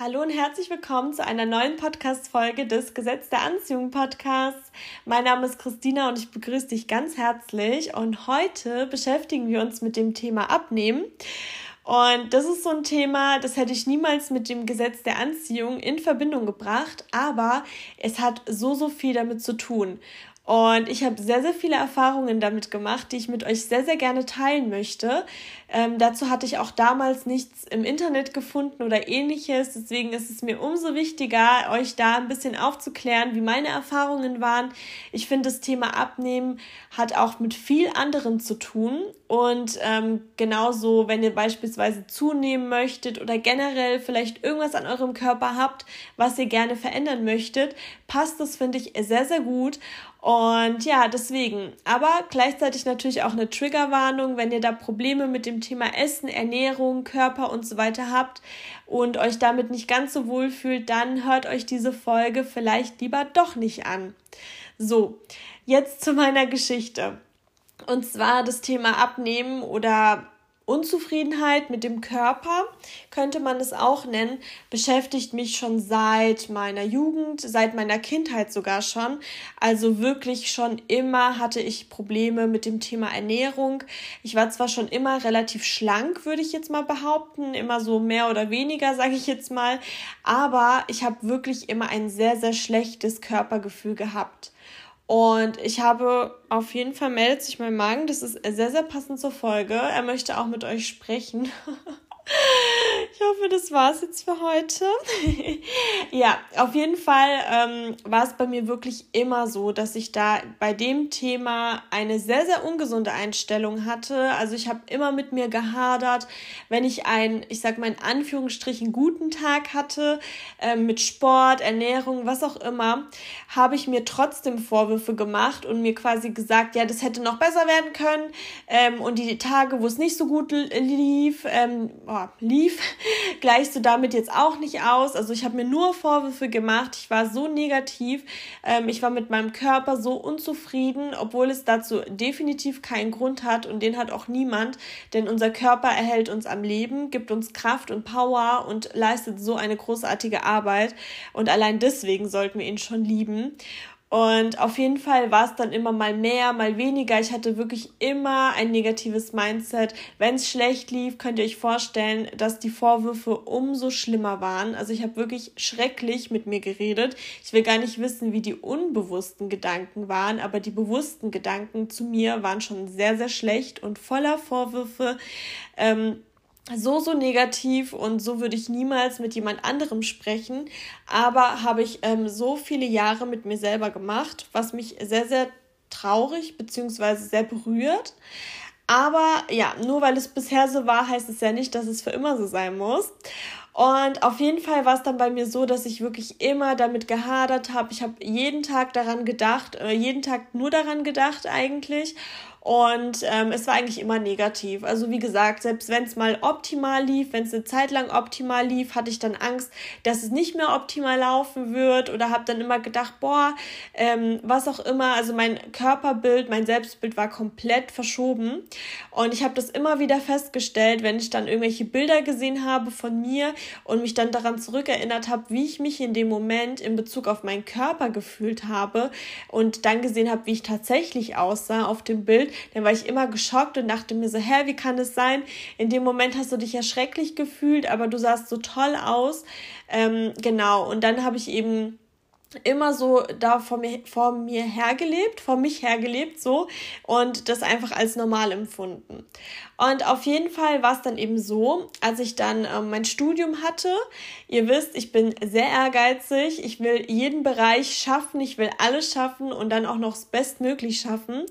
Hallo und herzlich willkommen zu einer neuen Podcast-Folge des Gesetz der Anziehung Podcasts. Mein Name ist Christina und ich begrüße dich ganz herzlich. Und heute beschäftigen wir uns mit dem Thema Abnehmen. Und das ist so ein Thema, das hätte ich niemals mit dem Gesetz der Anziehung in Verbindung gebracht, aber es hat so, so viel damit zu tun. Und ich habe sehr, sehr viele Erfahrungen damit gemacht, die ich mit euch sehr, sehr gerne teilen möchte. Ähm, dazu hatte ich auch damals nichts im Internet gefunden oder ähnliches. Deswegen ist es mir umso wichtiger, euch da ein bisschen aufzuklären, wie meine Erfahrungen waren. Ich finde, das Thema Abnehmen hat auch mit viel anderen zu tun. Und ähm, genauso, wenn ihr beispielsweise zunehmen möchtet oder generell vielleicht irgendwas an eurem Körper habt, was ihr gerne verändern möchtet, passt das, finde ich, sehr, sehr gut. Und ja, deswegen. Aber gleichzeitig natürlich auch eine Triggerwarnung, wenn ihr da Probleme mit dem Thema Essen, Ernährung, Körper und so weiter habt und euch damit nicht ganz so wohl fühlt, dann hört euch diese Folge vielleicht lieber doch nicht an. So, jetzt zu meiner Geschichte. Und zwar das Thema Abnehmen oder Unzufriedenheit mit dem Körper, könnte man es auch nennen, beschäftigt mich schon seit meiner Jugend, seit meiner Kindheit sogar schon. Also wirklich schon immer hatte ich Probleme mit dem Thema Ernährung. Ich war zwar schon immer relativ schlank, würde ich jetzt mal behaupten, immer so mehr oder weniger, sage ich jetzt mal, aber ich habe wirklich immer ein sehr, sehr schlechtes Körpergefühl gehabt. Und ich habe auf jeden Fall meldet sich mein Magen. Das ist sehr, sehr passend zur Folge. Er möchte auch mit euch sprechen. Ich hoffe, das war's jetzt für heute. ja, auf jeden Fall ähm, war es bei mir wirklich immer so, dass ich da bei dem Thema eine sehr, sehr ungesunde Einstellung hatte. Also ich habe immer mit mir gehadert, wenn ich einen, ich sag mal in Anführungsstrichen, guten Tag hatte, ähm, mit Sport, Ernährung, was auch immer, habe ich mir trotzdem Vorwürfe gemacht und mir quasi gesagt, ja, das hätte noch besser werden können. Ähm, und die Tage, wo es nicht so gut lief, ähm, oh, lief, gleichst du damit jetzt auch nicht aus. Also ich habe mir nur Vorwürfe gemacht. Ich war so negativ. Ähm, ich war mit meinem Körper so unzufrieden, obwohl es dazu definitiv keinen Grund hat und den hat auch niemand. Denn unser Körper erhält uns am Leben, gibt uns Kraft und Power und leistet so eine großartige Arbeit. Und allein deswegen sollten wir ihn schon lieben. Und auf jeden Fall war es dann immer mal mehr, mal weniger. Ich hatte wirklich immer ein negatives Mindset. Wenn es schlecht lief, könnt ihr euch vorstellen, dass die Vorwürfe umso schlimmer waren. Also ich habe wirklich schrecklich mit mir geredet. Ich will gar nicht wissen, wie die unbewussten Gedanken waren, aber die bewussten Gedanken zu mir waren schon sehr, sehr schlecht und voller Vorwürfe. Ähm, so, so negativ und so würde ich niemals mit jemand anderem sprechen. Aber habe ich ähm, so viele Jahre mit mir selber gemacht, was mich sehr, sehr traurig bzw. sehr berührt. Aber ja, nur weil es bisher so war, heißt es ja nicht, dass es für immer so sein muss. Und auf jeden Fall war es dann bei mir so, dass ich wirklich immer damit gehadert habe. Ich habe jeden Tag daran gedacht, äh, jeden Tag nur daran gedacht eigentlich. Und ähm, es war eigentlich immer negativ. Also wie gesagt, selbst wenn es mal optimal lief, wenn es eine Zeit lang optimal lief, hatte ich dann Angst, dass es nicht mehr optimal laufen wird oder habe dann immer gedacht, boah, ähm, was auch immer. Also mein Körperbild, mein Selbstbild war komplett verschoben. Und ich habe das immer wieder festgestellt, wenn ich dann irgendwelche Bilder gesehen habe von mir und mich dann daran zurückerinnert habe, wie ich mich in dem Moment in Bezug auf meinen Körper gefühlt habe und dann gesehen habe, wie ich tatsächlich aussah auf dem Bild, dann war ich immer geschockt und dachte mir so, hä, wie kann es sein? In dem Moment hast du dich ja schrecklich gefühlt, aber du sahst so toll aus. Ähm, genau, und dann habe ich eben immer so da vor mir, vor mir hergelebt, vor mich hergelebt, so und das einfach als normal empfunden. Und auf jeden Fall war es dann eben so, als ich dann ähm, mein Studium hatte. Ihr wisst, ich bin sehr ehrgeizig. Ich will jeden Bereich schaffen. Ich will alles schaffen und dann auch noch das Bestmöglich schaffen.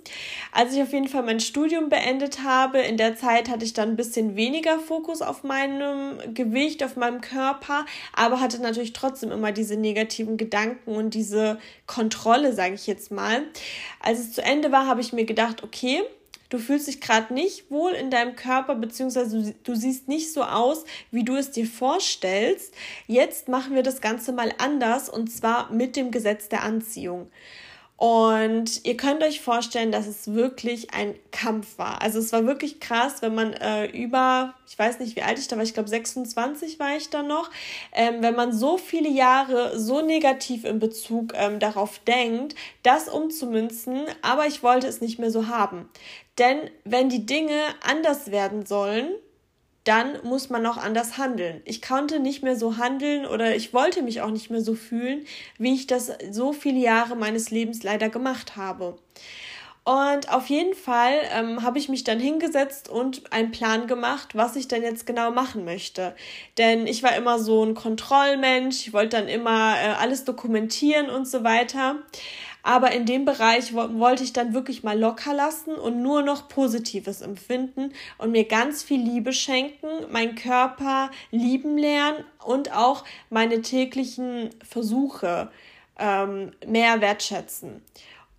Als ich auf jeden Fall mein Studium beendet habe, in der Zeit hatte ich dann ein bisschen weniger Fokus auf meinem Gewicht, auf meinem Körper, aber hatte natürlich trotzdem immer diese negativen Gedanken und diese Kontrolle, sage ich jetzt mal. Als es zu Ende war, habe ich mir gedacht, okay, du fühlst dich gerade nicht wohl in deinem Körper, beziehungsweise du, du, siehst nicht so aus, wie du es dir vorstellst. Jetzt machen wir das Ganze mal anders und zwar mit dem Gesetz der Anziehung. Und ihr könnt euch vorstellen, dass es wirklich ein Kampf war. Also es war wirklich krass, wenn man äh, über, ich weiß nicht, wie alt ich da war, ich glaube 26 war ich da noch, ähm, wenn man so viele Jahre so negativ in Bezug ähm, darauf denkt, das umzumünzen, aber ich wollte es nicht mehr so haben. Denn wenn die Dinge anders werden sollen, dann muss man auch anders handeln. Ich konnte nicht mehr so handeln oder ich wollte mich auch nicht mehr so fühlen, wie ich das so viele Jahre meines Lebens leider gemacht habe. Und auf jeden Fall ähm, habe ich mich dann hingesetzt und einen Plan gemacht, was ich denn jetzt genau machen möchte. Denn ich war immer so ein Kontrollmensch, ich wollte dann immer äh, alles dokumentieren und so weiter. Aber in dem Bereich wollte ich dann wirklich mal locker lassen und nur noch Positives empfinden und mir ganz viel Liebe schenken, meinen Körper lieben lernen und auch meine täglichen Versuche ähm, mehr wertschätzen.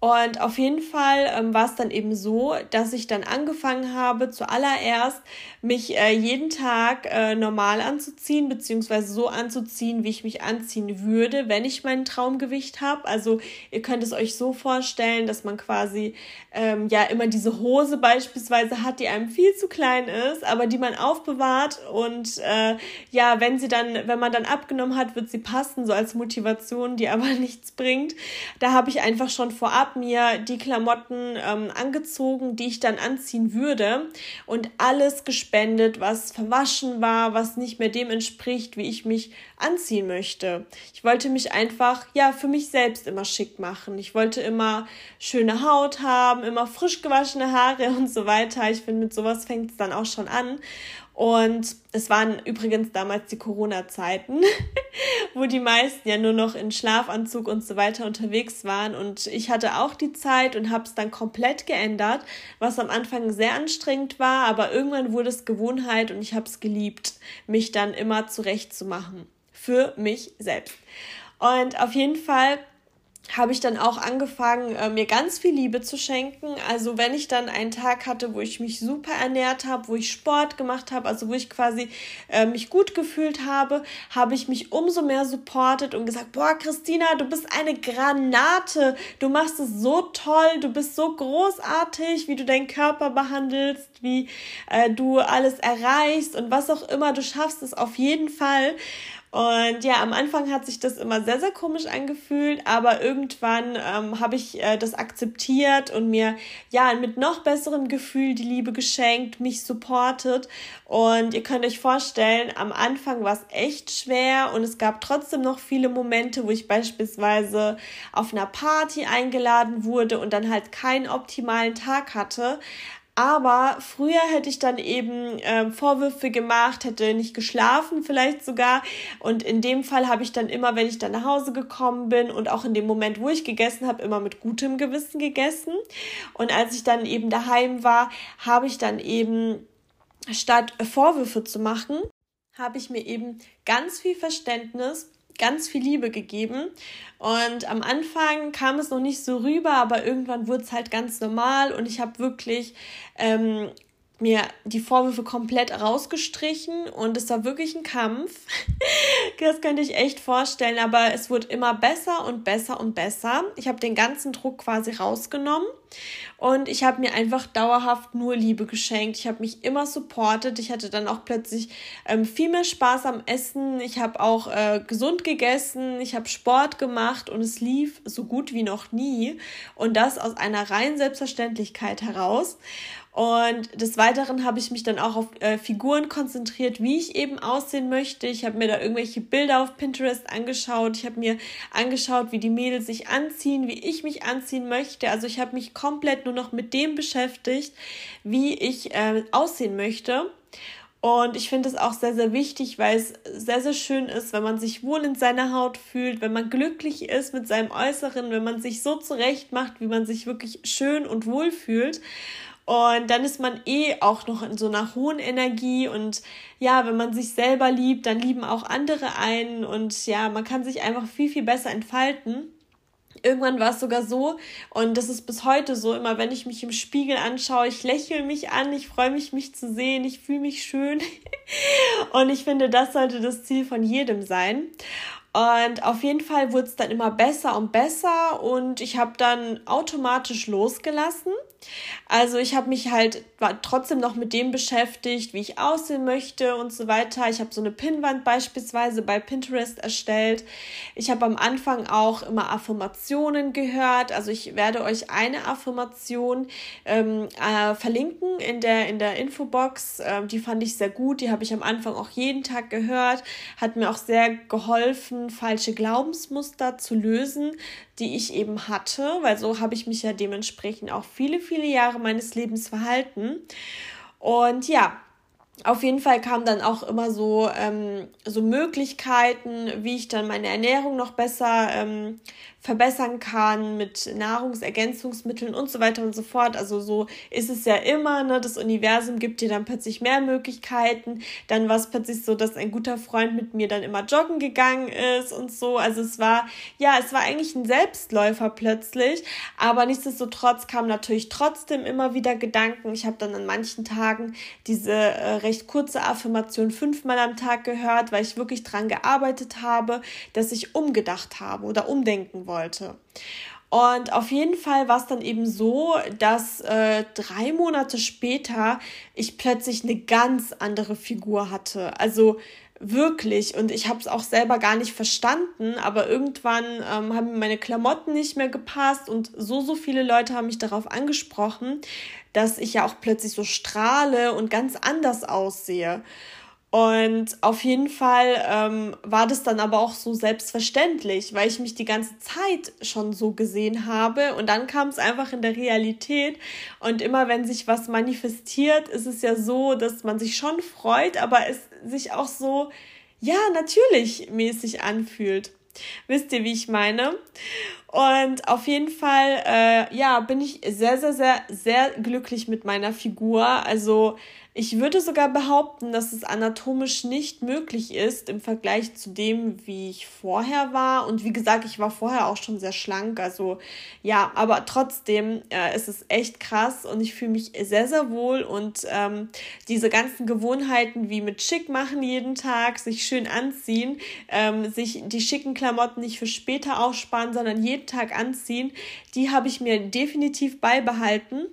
Und auf jeden Fall ähm, war es dann eben so, dass ich dann angefangen habe, zuallererst mich äh, jeden Tag äh, normal anzuziehen, beziehungsweise so anzuziehen, wie ich mich anziehen würde, wenn ich mein Traumgewicht habe. Also ihr könnt es euch so vorstellen, dass man quasi ähm, ja immer diese Hose beispielsweise hat, die einem viel zu klein ist, aber die man aufbewahrt und äh, ja, wenn sie dann, wenn man dann abgenommen hat, wird sie passen, so als Motivation, die aber nichts bringt. Da habe ich einfach schon vorab habe mir die Klamotten ähm, angezogen, die ich dann anziehen würde und alles gespendet, was verwaschen war, was nicht mehr dem entspricht, wie ich mich anziehen möchte. Ich wollte mich einfach, ja, für mich selbst immer schick machen. Ich wollte immer schöne Haut haben, immer frisch gewaschene Haare und so weiter. Ich finde, mit sowas fängt es dann auch schon an. Und es waren übrigens damals die Corona-Zeiten, wo die meisten ja nur noch in Schlafanzug und so weiter unterwegs waren. Und ich hatte auch die Zeit und habe es dann komplett geändert, was am Anfang sehr anstrengend war, aber irgendwann wurde es Gewohnheit und ich habe es geliebt, mich dann immer zurechtzumachen. Für mich selbst. Und auf jeden Fall habe ich dann auch angefangen, äh, mir ganz viel Liebe zu schenken. Also wenn ich dann einen Tag hatte, wo ich mich super ernährt habe, wo ich Sport gemacht habe, also wo ich quasi äh, mich gut gefühlt habe, habe ich mich umso mehr supportet und gesagt, boah, Christina, du bist eine Granate, du machst es so toll, du bist so großartig, wie du deinen Körper behandelst, wie äh, du alles erreichst und was auch immer, du schaffst es auf jeden Fall. Und ja, am Anfang hat sich das immer sehr, sehr komisch angefühlt, aber irgendwann ähm, habe ich äh, das akzeptiert und mir ja mit noch besserem Gefühl die Liebe geschenkt, mich supportet. Und ihr könnt euch vorstellen, am Anfang war es echt schwer und es gab trotzdem noch viele Momente, wo ich beispielsweise auf einer Party eingeladen wurde und dann halt keinen optimalen Tag hatte. Aber früher hätte ich dann eben äh, Vorwürfe gemacht, hätte nicht geschlafen vielleicht sogar. Und in dem Fall habe ich dann immer, wenn ich dann nach Hause gekommen bin und auch in dem Moment, wo ich gegessen habe, immer mit gutem Gewissen gegessen. Und als ich dann eben daheim war, habe ich dann eben statt Vorwürfe zu machen, habe ich mir eben ganz viel Verständnis ganz viel Liebe gegeben. Und am Anfang kam es noch nicht so rüber, aber irgendwann wurde es halt ganz normal und ich habe wirklich ähm, mir die Vorwürfe komplett rausgestrichen und es war wirklich ein Kampf. das könnte ich echt vorstellen, aber es wurde immer besser und besser und besser. Ich habe den ganzen Druck quasi rausgenommen und ich habe mir einfach dauerhaft nur Liebe geschenkt. Ich habe mich immer supportet. Ich hatte dann auch plötzlich ähm, viel mehr Spaß am Essen. Ich habe auch äh, gesund gegessen. Ich habe Sport gemacht und es lief so gut wie noch nie. Und das aus einer reinen Selbstverständlichkeit heraus. Und des Weiteren habe ich mich dann auch auf äh, Figuren konzentriert, wie ich eben aussehen möchte. Ich habe mir da irgendwelche Bilder auf Pinterest angeschaut. Ich habe mir angeschaut, wie die Mädels sich anziehen, wie ich mich anziehen möchte. Also ich habe mich komplett nur noch mit dem beschäftigt, wie ich äh, aussehen möchte. Und ich finde es auch sehr, sehr wichtig, weil es sehr, sehr schön ist, wenn man sich wohl in seiner Haut fühlt, wenn man glücklich ist mit seinem Äußeren, wenn man sich so zurecht macht, wie man sich wirklich schön und wohl fühlt. Und dann ist man eh auch noch in so einer hohen Energie und ja, wenn man sich selber liebt, dann lieben auch andere einen und ja, man kann sich einfach viel, viel besser entfalten. Irgendwann war es sogar so, und das ist bis heute so, immer wenn ich mich im Spiegel anschaue, ich lächle mich an, ich freue mich, mich zu sehen, ich fühle mich schön. und ich finde, das sollte das Ziel von jedem sein. Und auf jeden Fall wurde es dann immer besser und besser und ich habe dann automatisch losgelassen. Also ich habe mich halt trotzdem noch mit dem beschäftigt, wie ich aussehen möchte und so weiter. Ich habe so eine Pinnwand beispielsweise bei Pinterest erstellt. Ich habe am Anfang auch immer Affirmationen gehört. Also ich werde euch eine Affirmation ähm, äh, verlinken in der, in der Infobox. Ähm, die fand ich sehr gut. Die habe ich am Anfang auch jeden Tag gehört. Hat mir auch sehr geholfen, falsche Glaubensmuster zu lösen, die ich eben hatte, weil so habe ich mich ja dementsprechend auch viele, viele Jahre meines Lebens verhalten. Und ja, auf jeden Fall kamen dann auch immer so, ähm, so Möglichkeiten, wie ich dann meine Ernährung noch besser ähm, verbessern kann mit Nahrungsergänzungsmitteln und so weiter und so fort. Also so ist es ja immer, ne? Das Universum gibt dir dann plötzlich mehr Möglichkeiten. Dann war es plötzlich so, dass ein guter Freund mit mir dann immer joggen gegangen ist und so. Also es war, ja, es war eigentlich ein Selbstläufer plötzlich. Aber nichtsdestotrotz kamen natürlich trotzdem immer wieder Gedanken. Ich habe dann an manchen Tagen diese äh, recht kurze Affirmation fünfmal am Tag gehört, weil ich wirklich dran gearbeitet habe, dass ich umgedacht habe oder umdenken wollte. Und auf jeden Fall war es dann eben so, dass äh, drei Monate später ich plötzlich eine ganz andere Figur hatte. Also wirklich. Und ich habe es auch selber gar nicht verstanden, aber irgendwann ähm, haben meine Klamotten nicht mehr gepasst und so, so viele Leute haben mich darauf angesprochen, dass ich ja auch plötzlich so strahle und ganz anders aussehe. Und auf jeden Fall ähm, war das dann aber auch so selbstverständlich, weil ich mich die ganze Zeit schon so gesehen habe. Und dann kam es einfach in der Realität. Und immer wenn sich was manifestiert, ist es ja so, dass man sich schon freut, aber es sich auch so, ja, natürlich mäßig anfühlt. Wisst ihr, wie ich meine? Und auf jeden Fall, äh, ja, bin ich sehr, sehr, sehr, sehr glücklich mit meiner Figur. Also ich würde sogar behaupten, dass es anatomisch nicht möglich ist im Vergleich zu dem, wie ich vorher war. Und wie gesagt, ich war vorher auch schon sehr schlank. Also ja, aber trotzdem äh, ist es echt krass und ich fühle mich sehr, sehr wohl. Und ähm, diese ganzen Gewohnheiten wie mit schick machen jeden Tag, sich schön anziehen, ähm, sich die schicken Klamotten nicht für später aufsparen, sondern jeden Tag anziehen, die habe ich mir definitiv beibehalten.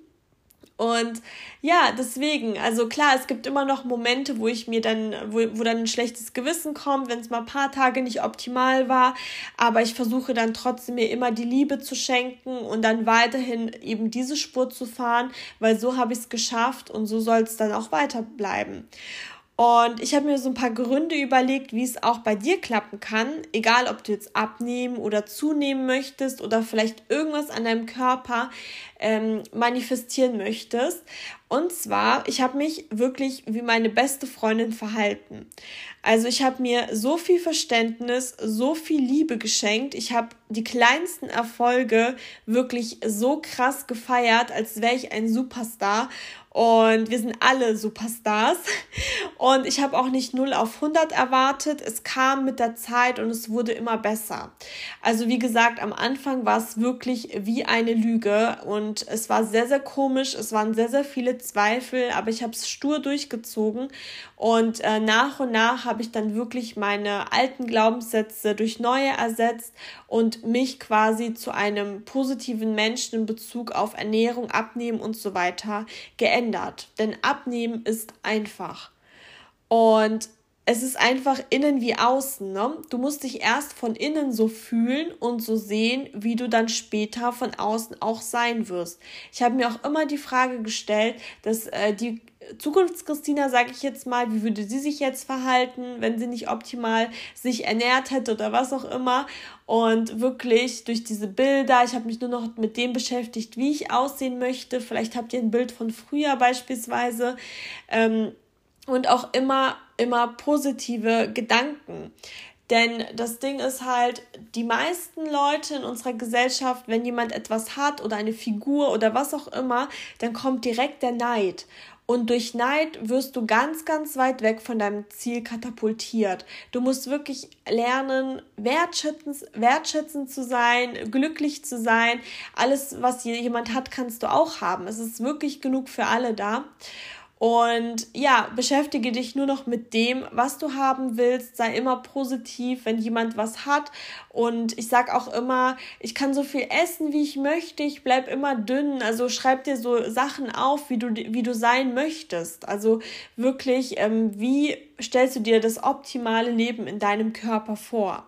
Und ja, deswegen, also klar, es gibt immer noch Momente, wo ich mir dann, wo, wo dann ein schlechtes Gewissen kommt, wenn es mal ein paar Tage nicht optimal war. Aber ich versuche dann trotzdem mir immer die Liebe zu schenken und dann weiterhin eben diese Spur zu fahren, weil so habe ich es geschafft und so soll es dann auch weiterbleiben. Und ich habe mir so ein paar Gründe überlegt, wie es auch bei dir klappen kann, egal ob du jetzt abnehmen oder zunehmen möchtest oder vielleicht irgendwas an deinem Körper ähm, manifestieren möchtest. Und zwar, ich habe mich wirklich wie meine beste Freundin verhalten. Also ich habe mir so viel Verständnis, so viel Liebe geschenkt. Ich habe die kleinsten Erfolge wirklich so krass gefeiert, als wäre ich ein Superstar. Und wir sind alle Superstars. Und ich habe auch nicht 0 auf 100 erwartet. Es kam mit der Zeit und es wurde immer besser. Also wie gesagt, am Anfang war es wirklich wie eine Lüge. Und es war sehr, sehr komisch. Es waren sehr, sehr viele Zweifel. Aber ich habe es stur durchgezogen. Und äh, nach und nach habe ich dann wirklich meine alten Glaubenssätze durch neue ersetzt und mich quasi zu einem positiven Menschen in Bezug auf Ernährung, Abnehmen und so weiter geändert. Denn Abnehmen ist einfach. Und es ist einfach innen wie außen. Ne? Du musst dich erst von innen so fühlen und so sehen, wie du dann später von außen auch sein wirst. Ich habe mir auch immer die Frage gestellt, dass äh, die Zukunftschristina, sage ich jetzt mal, wie würde sie sich jetzt verhalten, wenn sie nicht optimal sich ernährt hätte oder was auch immer. Und wirklich durch diese Bilder, ich habe mich nur noch mit dem beschäftigt, wie ich aussehen möchte. Vielleicht habt ihr ein Bild von früher beispielsweise. Ähm, und auch immer, immer positive Gedanken. Denn das Ding ist halt, die meisten Leute in unserer Gesellschaft, wenn jemand etwas hat oder eine Figur oder was auch immer, dann kommt direkt der Neid. Und durch Neid wirst du ganz, ganz weit weg von deinem Ziel katapultiert. Du musst wirklich lernen, wertschätzend, wertschätzend zu sein, glücklich zu sein. Alles, was jemand hat, kannst du auch haben. Es ist wirklich genug für alle da. Und ja, beschäftige dich nur noch mit dem, was du haben willst. Sei immer positiv, wenn jemand was hat. Und ich sag auch immer, ich kann so viel essen, wie ich möchte. Ich bleib immer dünn. Also schreib dir so Sachen auf, wie du, wie du sein möchtest. Also wirklich, ähm, wie stellst du dir das optimale Leben in deinem Körper vor?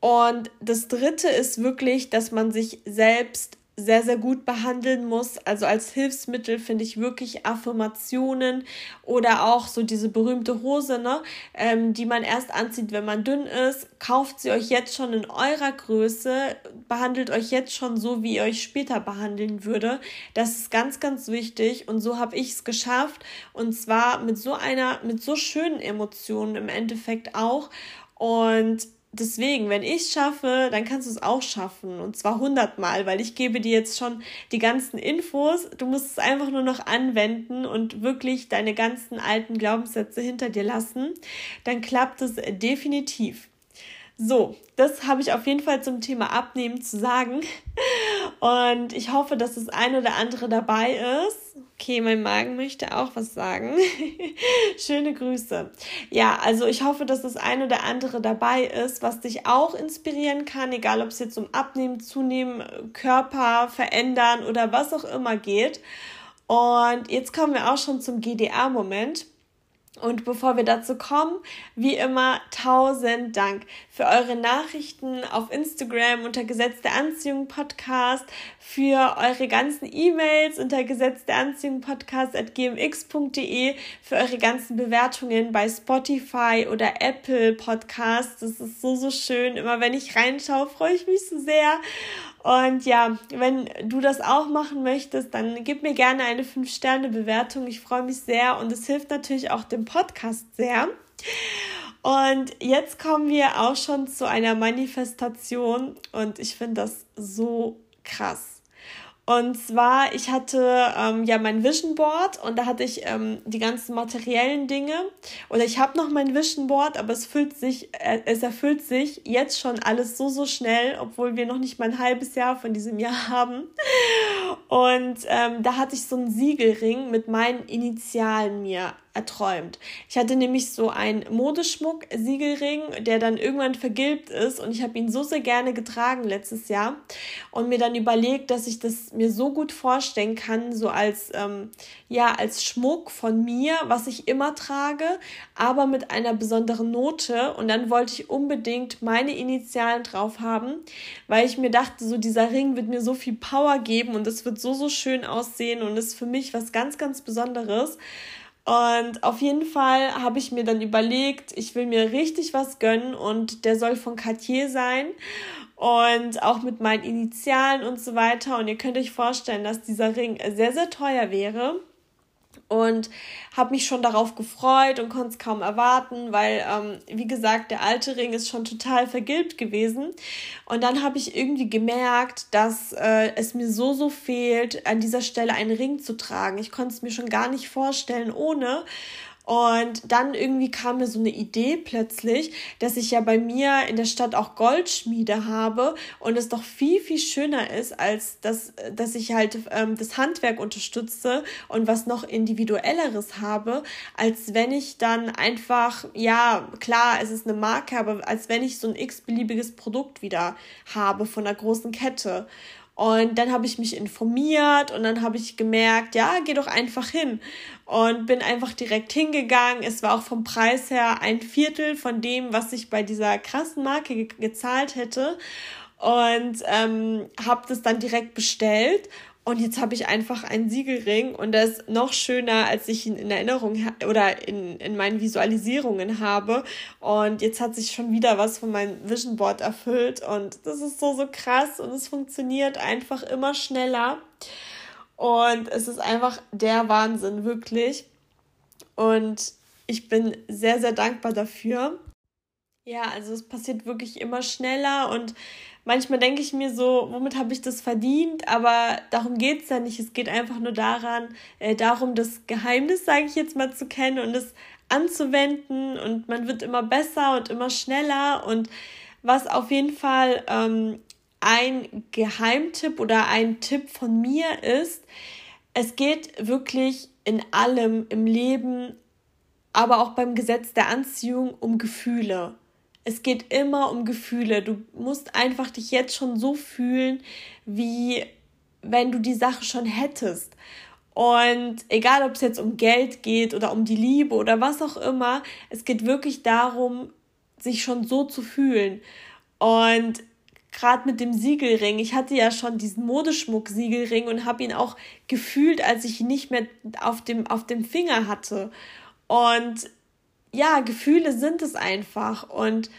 Und das dritte ist wirklich, dass man sich selbst sehr, sehr gut behandeln muss. Also als Hilfsmittel finde ich wirklich Affirmationen oder auch so diese berühmte Hose, ne, ähm, die man erst anzieht, wenn man dünn ist. Kauft sie euch jetzt schon in eurer Größe, behandelt euch jetzt schon so, wie ihr euch später behandeln würde. Das ist ganz, ganz wichtig und so habe ich es geschafft und zwar mit so einer, mit so schönen Emotionen im Endeffekt auch. Und deswegen, wenn ich schaffe, dann kannst du es auch schaffen. Und zwar hundertmal, weil ich gebe dir jetzt schon die ganzen Infos. Du musst es einfach nur noch anwenden und wirklich deine ganzen alten Glaubenssätze hinter dir lassen. Dann klappt es definitiv. So, das habe ich auf jeden Fall zum Thema Abnehmen zu sagen. Und ich hoffe, dass das ein oder andere dabei ist. Okay, mein Magen möchte auch was sagen. Schöne Grüße. Ja, also ich hoffe, dass das ein oder andere dabei ist, was dich auch inspirieren kann, egal ob es jetzt um Abnehmen, Zunehmen, Körper verändern oder was auch immer geht. Und jetzt kommen wir auch schon zum GDR-Moment. Und bevor wir dazu kommen, wie immer tausend Dank für eure Nachrichten auf Instagram unter Gesetz der Anziehung Podcast, für eure ganzen E-Mails unter Gesetz der Anziehung Podcast at gmx.de, für eure ganzen Bewertungen bei Spotify oder Apple Podcasts. Das ist so, so schön. Immer wenn ich reinschaue, freue ich mich so sehr. Und ja, wenn du das auch machen möchtest, dann gib mir gerne eine 5-Sterne-Bewertung. Ich freue mich sehr und es hilft natürlich auch dem Podcast sehr. Und jetzt kommen wir auch schon zu einer Manifestation und ich finde das so krass. Und zwar, ich hatte ähm, ja mein Vision Board und da hatte ich ähm, die ganzen materiellen Dinge. Oder ich habe noch mein Vision Board, aber es füllt sich, äh, es erfüllt sich jetzt schon alles so, so schnell, obwohl wir noch nicht mal ein halbes Jahr von diesem Jahr haben. Und ähm, da hatte ich so einen Siegelring mit meinen Initialen mir erträumt. Ich hatte nämlich so einen Modeschmuck-Siegelring, der dann irgendwann vergilbt ist und ich habe ihn so sehr gerne getragen letztes Jahr und mir dann überlegt, dass ich das mir so gut vorstellen kann, so als ähm, ja als Schmuck von mir, was ich immer trage, aber mit einer besonderen Note und dann wollte ich unbedingt meine Initialen drauf haben, weil ich mir dachte, so dieser Ring wird mir so viel Power geben und es wird so so schön aussehen und ist für mich was ganz ganz Besonderes. Und auf jeden Fall habe ich mir dann überlegt, ich will mir richtig was gönnen und der soll von Cartier sein und auch mit meinen Initialen und so weiter. Und ihr könnt euch vorstellen, dass dieser Ring sehr, sehr teuer wäre und habe mich schon darauf gefreut und konnte es kaum erwarten, weil, ähm, wie gesagt, der alte Ring ist schon total vergilbt gewesen. Und dann habe ich irgendwie gemerkt, dass äh, es mir so, so fehlt, an dieser Stelle einen Ring zu tragen. Ich konnte es mir schon gar nicht vorstellen ohne. Und dann irgendwie kam mir so eine Idee plötzlich, dass ich ja bei mir in der Stadt auch Goldschmiede habe und es doch viel, viel schöner ist, als dass, dass ich halt ähm, das Handwerk unterstütze und was noch individuelleres habe, als wenn ich dann einfach, ja, klar, es ist eine Marke, aber als wenn ich so ein x-beliebiges Produkt wieder habe von einer großen Kette. Und dann habe ich mich informiert und dann habe ich gemerkt, ja, geh doch einfach hin. Und bin einfach direkt hingegangen. Es war auch vom Preis her ein Viertel von dem, was ich bei dieser krassen Marke ge gezahlt hätte. Und ähm, habe das dann direkt bestellt und jetzt habe ich einfach einen Siegelring und der ist noch schöner, als ich ihn in Erinnerung oder in, in meinen Visualisierungen habe. Und jetzt hat sich schon wieder was von meinem Vision Board erfüllt und das ist so, so krass und es funktioniert einfach immer schneller. Und es ist einfach der Wahnsinn, wirklich. Und ich bin sehr, sehr dankbar dafür. Ja, also es passiert wirklich immer schneller und manchmal denke ich mir so, womit habe ich das verdient? Aber darum geht es ja nicht. Es geht einfach nur daran, äh, darum, das Geheimnis, sage ich jetzt mal, zu kennen und es anzuwenden und man wird immer besser und immer schneller und was auf jeden Fall ähm, ein Geheimtipp oder ein Tipp von mir ist, es geht wirklich in allem im Leben, aber auch beim Gesetz der Anziehung um Gefühle. Es geht immer um Gefühle. Du musst einfach dich jetzt schon so fühlen, wie wenn du die Sache schon hättest. Und egal, ob es jetzt um Geld geht oder um die Liebe oder was auch immer, es geht wirklich darum, sich schon so zu fühlen. Und gerade mit dem Siegelring, ich hatte ja schon diesen Modeschmuck-Siegelring und habe ihn auch gefühlt, als ich ihn nicht mehr auf dem, auf dem Finger hatte. Und ja, Gefühle sind es einfach. Und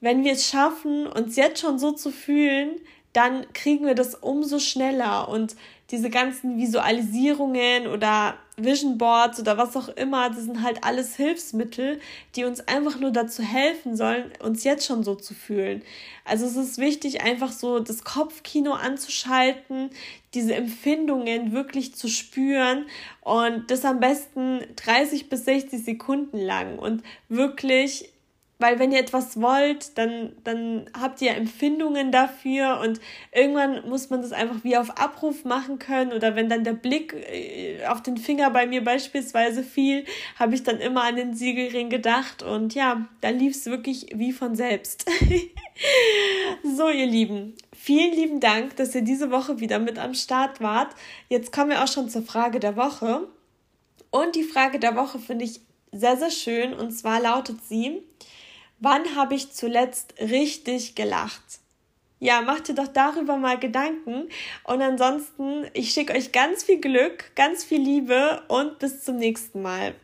wenn wir es schaffen, uns jetzt schon so zu fühlen, dann kriegen wir das umso schneller. Und diese ganzen Visualisierungen oder Vision Boards oder was auch immer, das sind halt alles Hilfsmittel, die uns einfach nur dazu helfen sollen, uns jetzt schon so zu fühlen. Also es ist wichtig, einfach so das Kopfkino anzuschalten, diese Empfindungen wirklich zu spüren und das am besten 30 bis 60 Sekunden lang und wirklich weil wenn ihr etwas wollt, dann, dann habt ihr Empfindungen dafür und irgendwann muss man das einfach wie auf Abruf machen können. Oder wenn dann der Blick äh, auf den Finger bei mir beispielsweise fiel, habe ich dann immer an den Siegelring gedacht und ja, da lief es wirklich wie von selbst. so, ihr Lieben, vielen lieben Dank, dass ihr diese Woche wieder mit am Start wart. Jetzt kommen wir auch schon zur Frage der Woche. Und die Frage der Woche finde ich sehr, sehr schön. Und zwar lautet sie, Wann habe ich zuletzt richtig gelacht? Ja, macht ihr doch darüber mal Gedanken. Und ansonsten, ich schicke euch ganz viel Glück, ganz viel Liebe und bis zum nächsten Mal.